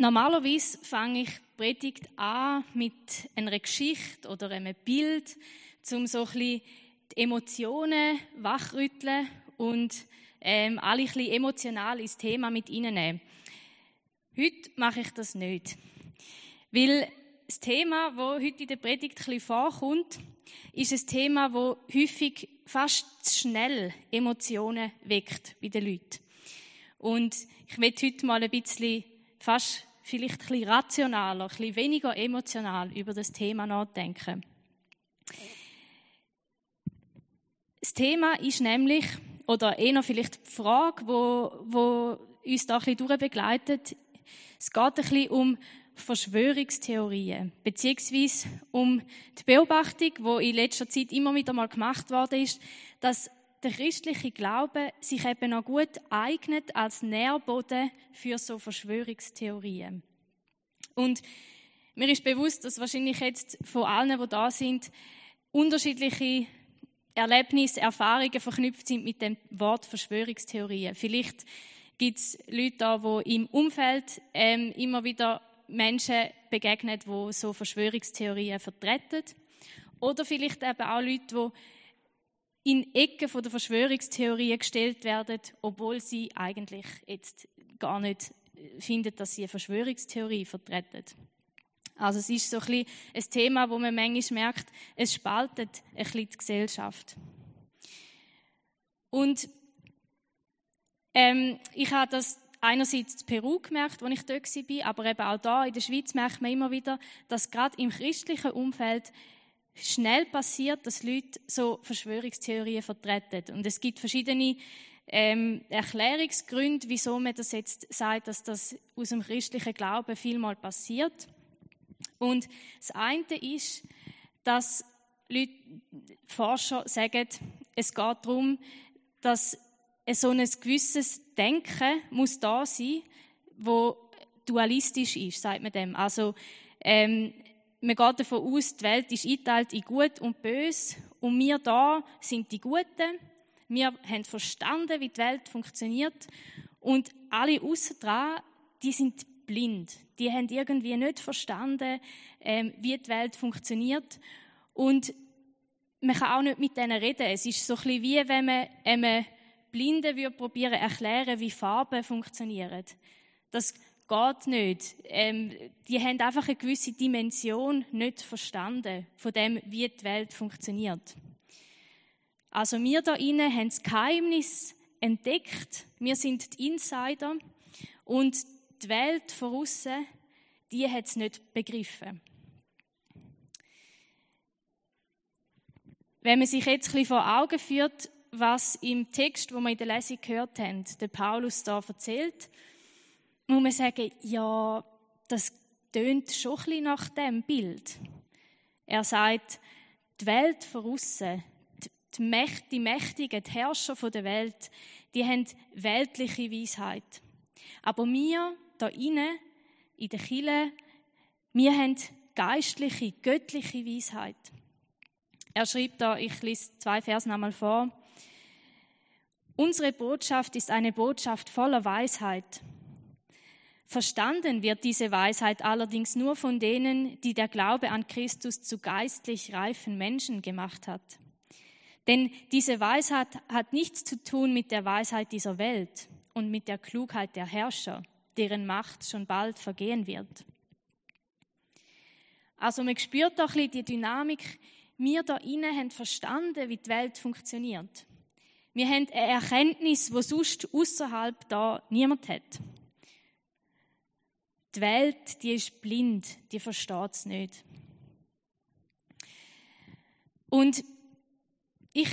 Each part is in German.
Normalerweise fange ich Predigt an mit einer Geschichte oder einem Bild, um so ein bisschen die Emotionen wachrütteln und ähm, alle ein bisschen emotional ins Thema mit reinnehmen. Heute mache ich das nicht. Weil das Thema, das heute in der Predigt ein bisschen vorkommt, ist ein Thema, das häufig fast zu schnell Emotionen weckt bei den Leuten. Und ich möchte heute mal ein bisschen, fast vielleicht ein bisschen rationaler, ein bisschen weniger emotional über das Thema nachdenken. Das Thema ist nämlich, oder eher vielleicht die Frage, wo, wo uns da ein bisschen durchbegleitet, es geht ein bisschen um Verschwörungstheorien, beziehungsweise um die Beobachtung, wo in letzter Zeit immer wieder mal gemacht worden ist, dass der christliche Glaube sich eben auch gut eignet als Nährboden für so Verschwörungstheorien. Und mir ist bewusst, dass wahrscheinlich jetzt von allen, die da sind, unterschiedliche Erlebnisse, Erfahrungen verknüpft sind mit dem Wort Verschwörungstheorien. Vielleicht gibt es Leute da, die im Umfeld ähm, immer wieder Menschen begegnen, die so Verschwörungstheorien vertreten. Oder vielleicht eben auch Leute, die in Ecken von der Verschwörungstheorien gestellt werden, obwohl sie eigentlich jetzt gar nicht finden, dass sie eine Verschwörungstheorie vertreten. Also es ist so ein, bisschen ein Thema, wo man manchmal merkt, es spaltet ein bisschen die Gesellschaft. Und ähm, ich habe das einerseits in Peru gemerkt, als ich dort war, aber eben auch da in der Schweiz merkt man immer wieder, dass gerade im christlichen Umfeld schnell passiert, dass Leute so Verschwörungstheorien vertreten. Und es gibt verschiedene ähm, Erklärungsgründe, wieso man das jetzt sagt, dass das aus dem christlichen Glauben vielmal passiert. Und das eine ist, dass Leute, Forscher sagen, es geht darum, dass so ein gewisses Denken muss da sein, wo dualistisch ist, sagt man dem. Also ähm, man geht davon aus, die Welt ist eingeteilt in Gut und Böse und wir da sind die Guten. Wir haben verstanden, wie die Welt funktioniert und alle außen die sind blind. Die haben irgendwie nicht verstanden, ähm, wie die Welt funktioniert und man kann auch nicht mit denen reden. Es ist so ein bisschen wie wenn man einem Blinden würde probieren erklären, wie Farben funktionieren. Das geht nicht. Ähm, die haben einfach eine gewisse Dimension nicht verstanden von dem, wie die Welt funktioniert. Also wir da innen haben das Geheimnis entdeckt. Wir sind die Insider und die Welt von außen, die hat es nicht begriffen. Wenn man sich jetzt ein bisschen vor Augen führt, was im Text, wo wir in der Lesung gehört haben, der Paulus da erzählt, muss man sagen, ja, das tönt schon ein bisschen nach dem Bild. Er sagt, die Welt von außen, die, Mächt, die Mächtigen, die Herrscher der Welt, die haben weltliche Weisheit. Aber wir, da innen, in der Kille, wir haben geistliche, göttliche Weisheit. Er schreibt da, ich lese zwei Verse nochmal vor. Unsere Botschaft ist eine Botschaft voller Weisheit. Verstanden wird diese Weisheit allerdings nur von denen, die der Glaube an Christus zu geistlich reifen Menschen gemacht hat. Denn diese Weisheit hat nichts zu tun mit der Weisheit dieser Welt und mit der Klugheit der Herrscher, deren Macht schon bald vergehen wird. Also man spürt doch die Dynamik. Wir da innen haben verstanden, wie die Welt funktioniert. Wir haben eine Erkenntnis, die sonst außerhalb da niemand hat. Die Welt, die ist blind, die versteht es nicht. Und ich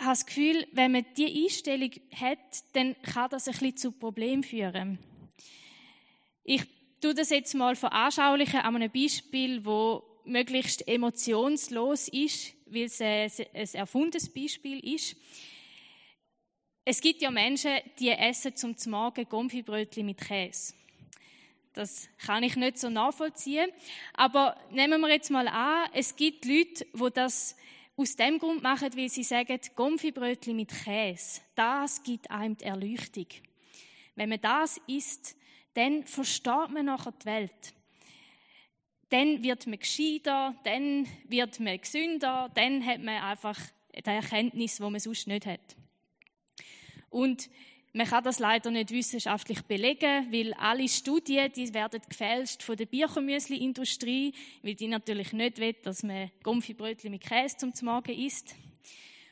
habe das Gefühl, wenn man diese Einstellung hat, dann kann das ein bisschen zu Problemen führen. Ich tue das jetzt mal veranschaulichen an einem Beispiel, wo möglichst emotionslos ist, weil es ein erfundenes Beispiel ist. Es gibt ja Menschen, die essen zum Morgen Gomfibrötchen mit Käse. Das kann ich nicht so nachvollziehen. Aber nehmen wir jetzt mal an, es gibt Leute, die das aus dem Grund machen, weil sie sagen, Gomfibrötchen mit Käse, das gibt einem die Erleuchtung. Wenn man das isst, dann versteht man nachher die Welt. Dann wird man gescheiter, dann wird man gesünder, dann hat man einfach die Erkenntnis, wo man sonst nicht hat. Und man kann das leider nicht wissenschaftlich belegen, weil alle Studien, die werden gefälscht von der Bierchenmüsli-Industrie, weil die natürlich nicht will, dass man Gumpfi-Brötchen mit Käse zum Morgen isst.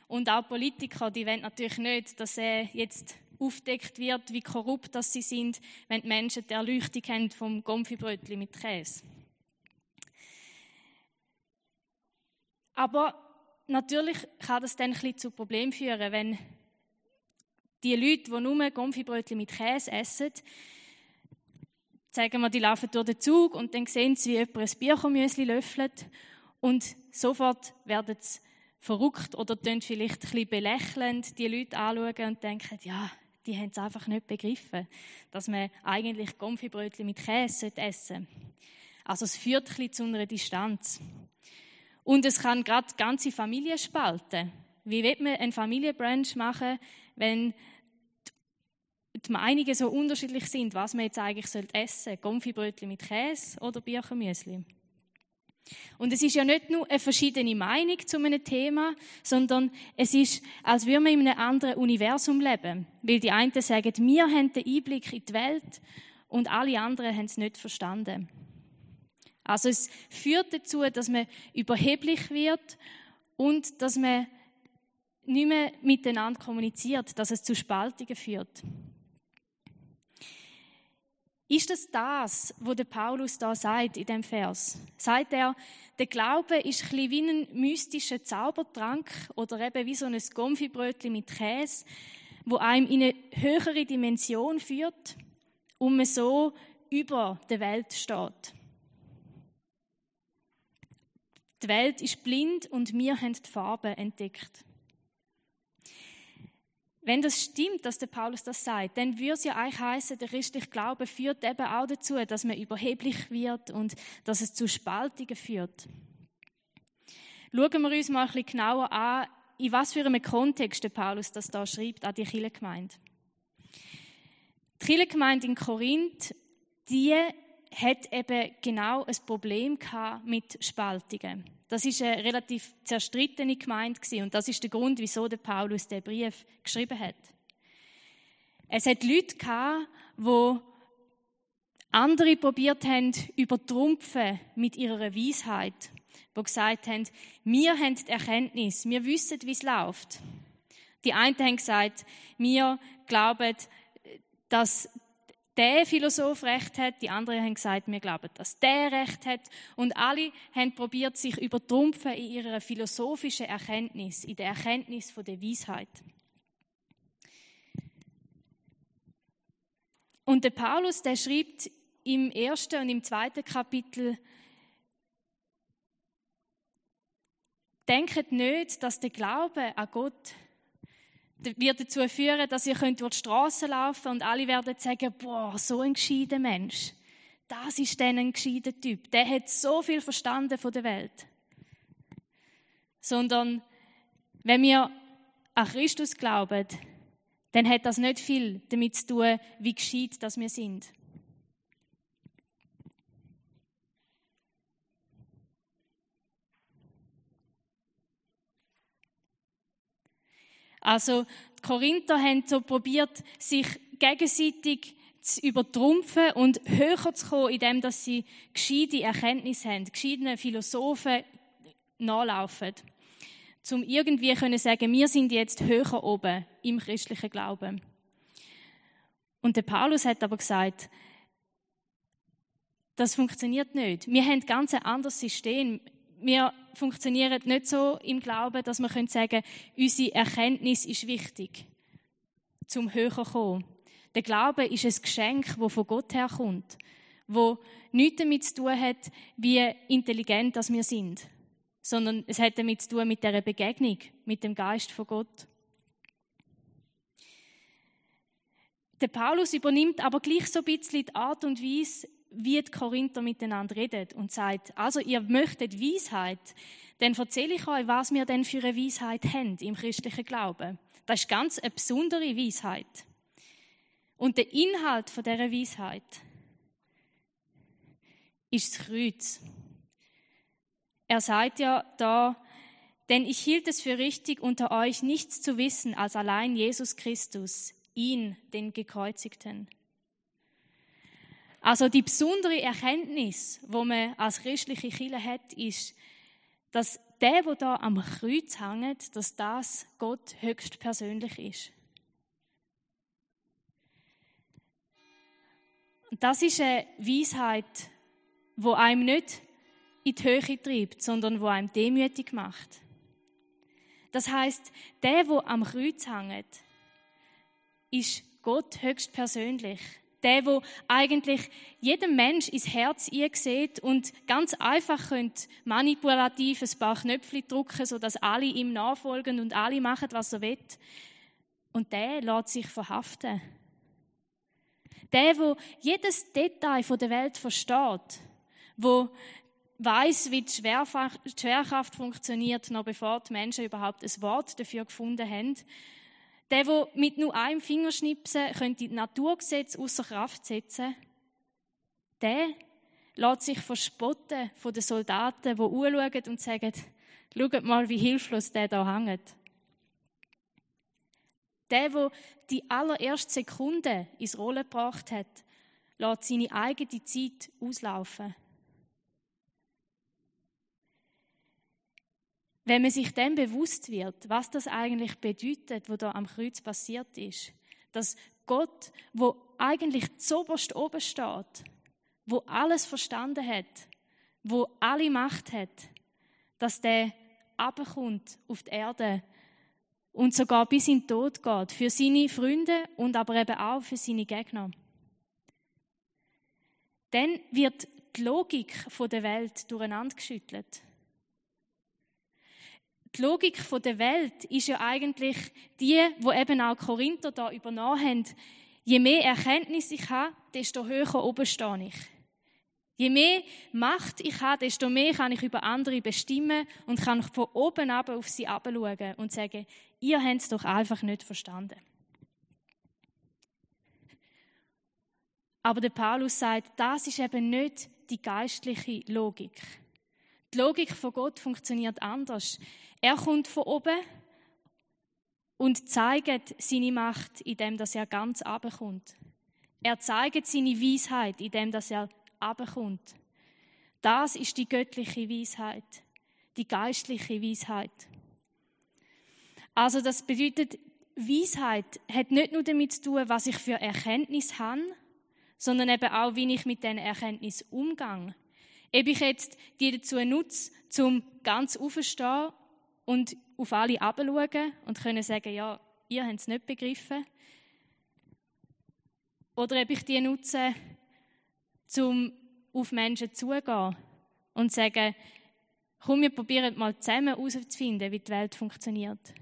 Und auch Politiker, die wollen natürlich nicht, dass er jetzt aufdeckt wird, wie korrupt das sie sind, wenn die Menschen die Erleuchtung haben vom Gumpfi-Brötchen mit Käse. Aber natürlich kann das dann ein bisschen zu Problemen führen, wenn die Leute, die nur Gumpfi-Brötchen mit Käse essen, sagen wir, die laufen durch den Zug und dann sehen sie, wie jemand ein Bierchenmüsli löffelt und sofort werden sie verrückt oder tun vielleicht ein bisschen belächelnd die Leute anschauen und denken, ja, die haben es einfach nicht begriffen, dass man eigentlich Gumpfi-Brötchen mit Käse essen sollte. Also es führt ein bisschen zu einer Distanz. Und es kann gerade ganze Familien spalten. Wie wird man einen Familienbrunch machen, wenn die Meinungen so unterschiedlich sind, was man jetzt eigentlich essen sollte. Gumpfi-Brötchen mit Käse oder Birchenmüsli. Und es ist ja nicht nur eine verschiedene Meinung zu einem Thema, sondern es ist, als würde man in einem anderen Universum leben. Weil die einen sagen, wir haben den Einblick in die Welt und alle anderen haben es nicht verstanden. Also es führt dazu, dass man überheblich wird und dass man nicht mehr miteinander kommuniziert, dass es zu Spaltungen führt. Ist es das, wo der Paulus da sagt in dem Vers? Sagt er, der Glaube ist ein wie ein mystischer Zaubertrank oder eben wie so ein Gomfibrötchen mit Käse, wo einem in eine höhere Dimension führt und man so über der Welt steht. Die Welt ist blind und wir haben die Farbe entdeckt. Wenn das stimmt, dass der Paulus das sagt, dann würde es ja eigentlich heißen, der christliche Glaube führt eben auch dazu, dass man überheblich wird und dass es zu Spaltungen führt. Schauen wir uns mal ein bisschen genauer an, in was für einem Kontext der Paulus das da schreibt an die Kirchengemeinde. Die Kirchengemeinde in Korinth, die hat eben genau ein Problem mit Spaltungen. Das ist eine relativ zerstrittene Gemeinde und das ist der Grund, wieso der Paulus den Brief geschrieben hat. Es hat Leute gehabt, wo andere probiert haben, übertrumpfen mit ihrer Weisheit, wo gesagt haben, wir haben die Erkenntnis, wir wissen, wie es läuft. Die einen haben gesagt, wir glauben, dass der Philosoph recht hat, die anderen haben gesagt, wir glauben, dass der recht hat. Und alle haben probiert, sich übertrumpfen in ihrer philosophischen Erkenntnis, in der Erkenntnis von der Weisheit. Und der Paulus, der schreibt im ersten und im zweiten Kapitel, denkt nicht, dass der Glaube an Gott wird dazu führen, dass ihr könnt durch die Straße laufen und alle werden sagen, boah, so ein gescheiter Mensch. Das ist dann ein gescheiter Typ. Der hat so viel verstanden von der Welt. Sondern wenn wir an Christus glauben, dann hat das nicht viel damit zu tun, wie gescheit dass wir sind. Also die Korinther haben so probiert, sich gegenseitig zu übertrumpfen und höher zu kommen, indem dass sie gescheite Erkenntnisse haben, gescheite Philosophen nachlaufen. Zum irgendwie können sagen, wir sind jetzt höher oben im christlichen Glauben. Und der Paulus hat aber gesagt, das funktioniert nicht. Wir haben ganz ein anderes System wir funktionieren nicht so im Glauben, dass wir sagen können, unsere Erkenntnis ist wichtig, zum höher kommen. Der Glaube ist ein Geschenk, das von Gott herkommt, wo nichts damit zu tun hat, wie intelligent dass wir sind, sondern es hat damit zu tun mit der Begegnung mit dem Geist von Gott. Der Paulus übernimmt aber gleich so ein bisschen die Art und Weise, wie die Korinther miteinander reden und sagt, also ihr möchtet Weisheit, dann erzähle ich euch, was wir denn für eine Weisheit haben im christlichen Glauben. Das ist ganz eine besondere Weisheit. Und der Inhalt von dieser Weisheit, ist das Kreuz. Er sagt ja da, denn ich hielt es für richtig, unter euch nichts zu wissen als allein Jesus Christus, ihn, den Gekreuzigten. Also die besondere Erkenntnis, wo man als christliche Kirche hat, ist, dass der, wo da am Kreuz hängt, dass das Gott höchst persönlich ist. Und das ist eine Weisheit, wo einem nicht in die Höhe treibt, sondern wo einem demütig macht. Das heißt, der, wo am Kreuz hängt, ist Gott höchst persönlich. Der, wo eigentlich jedem Mensch ins Herz sieht und ganz einfach könnt manipulativ ein paar Knöpfe drücken, sodass alle ihm nachfolgen und alle machen, was er will. Und der lässt sich verhaften. Der, wo jedes Detail von der Welt versteht, wo weiß, wie die Schwerkraft funktioniert, noch bevor die Menschen überhaupt ein Wort dafür gefunden haben. Der, der mit nur einem Fingerschnipsen könnte die Naturgesetze außer Kraft setzen, der lässt sich verspotten von den Soldaten, die anschauen und sagen, schaut mal, wie hilflos der da hängt. Der, der die allererste Sekunde ins Rollen gebracht hat, lässt seine eigene Zeit auslaufen. Wenn man sich dann bewusst wird, was das eigentlich bedeutet, was da am Kreuz passiert ist, dass Gott, wo eigentlich zoberst oben steht, wo alles verstanden hat, wo alle Macht hat, dass der abkommt auf die Erde und sogar bis in den Tod geht, für seine Freunde und aber eben auch für seine Gegner. Dann wird die Logik der Welt durcheinander geschüttelt. Die Logik der Welt ist ja eigentlich die, wo eben auch Korinther da übernommen haben. Je mehr Erkenntnis ich habe, desto höher oben stehe ich. Je mehr Macht ich habe, desto mehr kann ich über andere bestimmen und kann von oben ab auf sie abschauen und sagen, ihr habt es doch einfach nicht verstanden. Aber der Paulus sagt, das ist eben nicht die geistliche Logik. Die Logik von Gott funktioniert anders. Er kommt von oben und zeigt seine Macht, indem er ganz abkommt. Er zeigt seine Weisheit, indem dass er abkommt. Das ist die göttliche Weisheit, die geistliche Weisheit. Also das bedeutet, Weisheit hat nicht nur damit zu tun, was ich für Erkenntnis habe, sondern eben auch, wie ich mit diesen Erkenntnis umgehe. Ob ich jetzt die dazu nutze, zum ganz aufzustehen und auf alle abzuschauen und können sagen, ja, ihr habt es nicht begriffen. Oder ob ich die nutze, um auf Menschen zugehen und sagen, komm, wir probieren mal zusammen herauszufinden, wie die Welt funktioniert.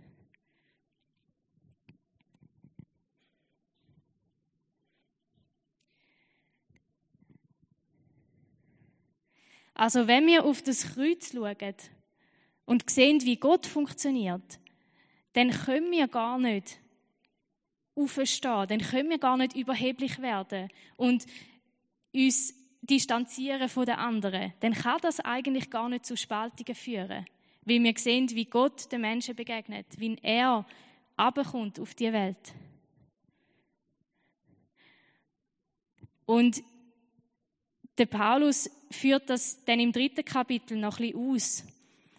Also wenn wir auf das Kreuz schauen und sehen, wie Gott funktioniert, dann können wir gar nicht aufstehen, dann können wir gar nicht überheblich werden und uns distanzieren von den anderen, dann kann das eigentlich gar nicht zu Spaltungen führen. Weil wir sehen, wie Gott den Menschen begegnet, wie er abkommt auf die Welt. Und der Paulus führt das dann im dritten Kapitel noch ein bisschen aus,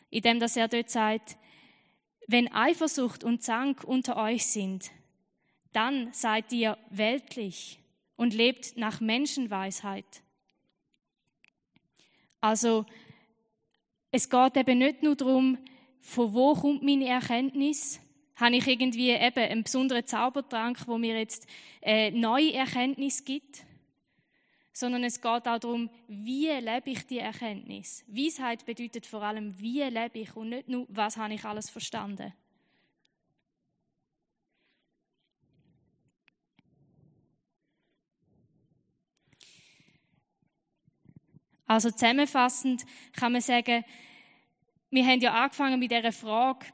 indem er dort sagt, wenn Eifersucht und Zank unter euch sind, dann seid ihr weltlich und lebt nach Menschenweisheit. Also es geht eben nicht nur darum, von wo kommt meine Erkenntnis? Habe ich irgendwie eben einen besonderen Zaubertrank, wo mir jetzt äh, neue Erkenntnis gibt? Sondern es geht auch darum, wie lebe ich die Erkenntnis? Weisheit bedeutet vor allem, wie lebe ich und nicht nur, was habe ich alles verstanden. Also zusammenfassend kann man sagen, wir haben ja angefangen mit dieser Frage,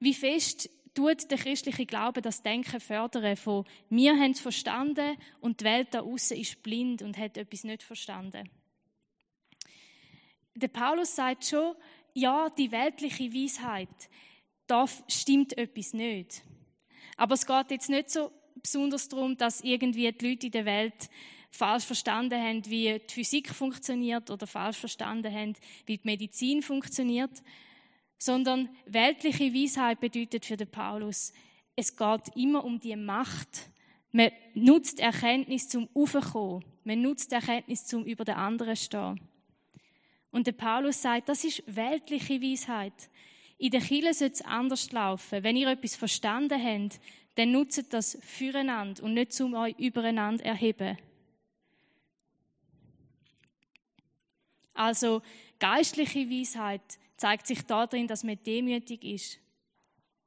wie fest tut der christliche Glaube das Denken fördern von wir haben es verstanden und die Welt da außen ist blind und hat etwas nicht verstanden. der Paulus sagt schon, ja, die weltliche Weisheit, da stimmt etwas nicht. Aber es geht jetzt nicht so besonders darum, dass irgendwie die Leute in der Welt falsch verstanden haben, wie die Physik funktioniert oder falsch verstanden haben, wie die Medizin funktioniert, sondern weltliche Weisheit bedeutet für den Paulus, es geht immer um die Macht. Man nutzt Erkenntnis zum Aufkommen. Man nutzt Erkenntnis zum über den anderen stehen. Und der Paulus sagt, das ist weltliche Weisheit. In der Kirche sollte es anders laufen. Wenn ihr etwas verstanden habt, dann nutzt das füreinander und nicht zum euch übereinander erheben. Also geistliche Weisheit zeigt sich darin, dass man demütig ist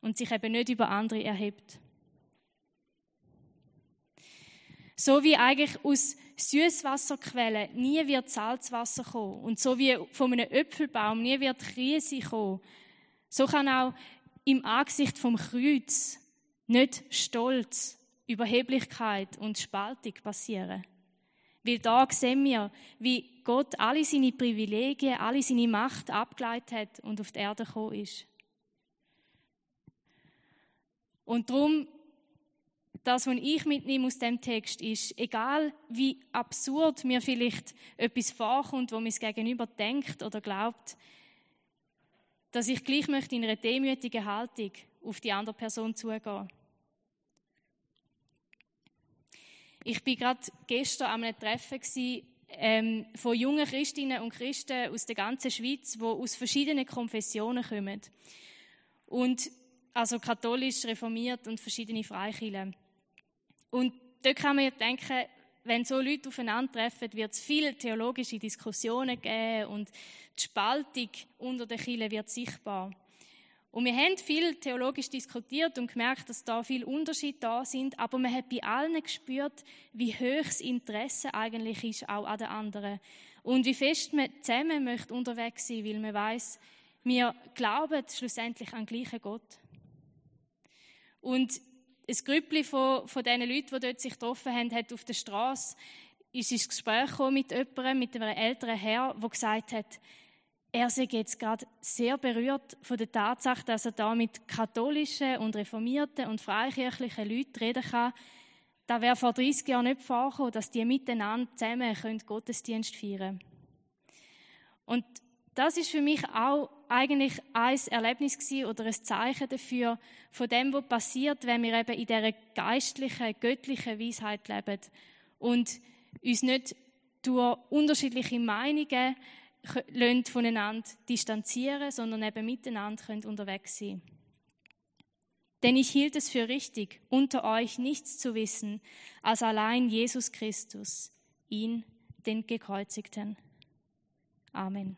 und sich eben nicht über andere erhebt. So wie eigentlich aus Süßwasserquellen nie wird Salzwasser kommen und so wie von einem Äpfelbaum nie wird Krise kommen, so kann auch im Angesicht vom Kreuz nicht Stolz, Überheblichkeit und Spaltung passieren. Weil da sehen wir, wie Gott alle seine Privilegien, alle seine Macht abgeleitet hat und auf die Erde gekommen ist. Und darum, das, was ich mitnehme aus dem Text, ist, egal wie absurd mir vielleicht etwas vorkommt, wo mir Gegenüber denkt oder glaubt, dass ich gleich möchte in einer demütigen Haltung auf die andere Person zugehen. Ich bin gerade gestern an einem Treffen ähm, von jungen Christinnen und Christen aus der ganzen Schweiz, die aus verschiedenen Konfessionen kommen. Und also katholisch, reformiert und verschiedene Freikirchen. Und da kann man ja denken, wenn so Leute aufeinandertreffen, wird es viele theologische Diskussionen geben und die Spaltung unter den Kirchen wird sichtbar. Und wir haben viel theologisch diskutiert und gemerkt, dass da viel Unterschied da sind, aber man hat bei allen gespürt, wie hoch das Interesse eigentlich ist, auch an den anderen. Und wie fest man zusammen möchte unterwegs sein, weil man weiß, wir glauben schlussendlich an den gleichen Gott. Und ein Grüppli von, von diesen Leuten, die dort sich getroffen haben, hat auf der Straße ins Gespräch mit jemandem, mit einem älteren Herr, der gesagt hat, er sei jetzt gerade sehr berührt von der Tatsache, dass er da mit katholischen und reformierten und freikirchlichen Leuten reden kann. Da wäre vor 30 Jahren nicht vorgekommen, dass die miteinander zusammen Gottesdienst feiern können. Und das ist für mich auch eigentlich ein Erlebnis gewesen oder ein Zeichen dafür, von dem, was passiert, wenn wir eben in dieser geistlichen, göttlichen Weisheit leben und uns nicht durch unterschiedliche Meinungen voneinander distanzieren, sondern eben miteinander können unterwegs sein. Denn ich hielt es für richtig, unter euch nichts zu wissen, als allein Jesus Christus, ihn, den Gekreuzigten. Amen.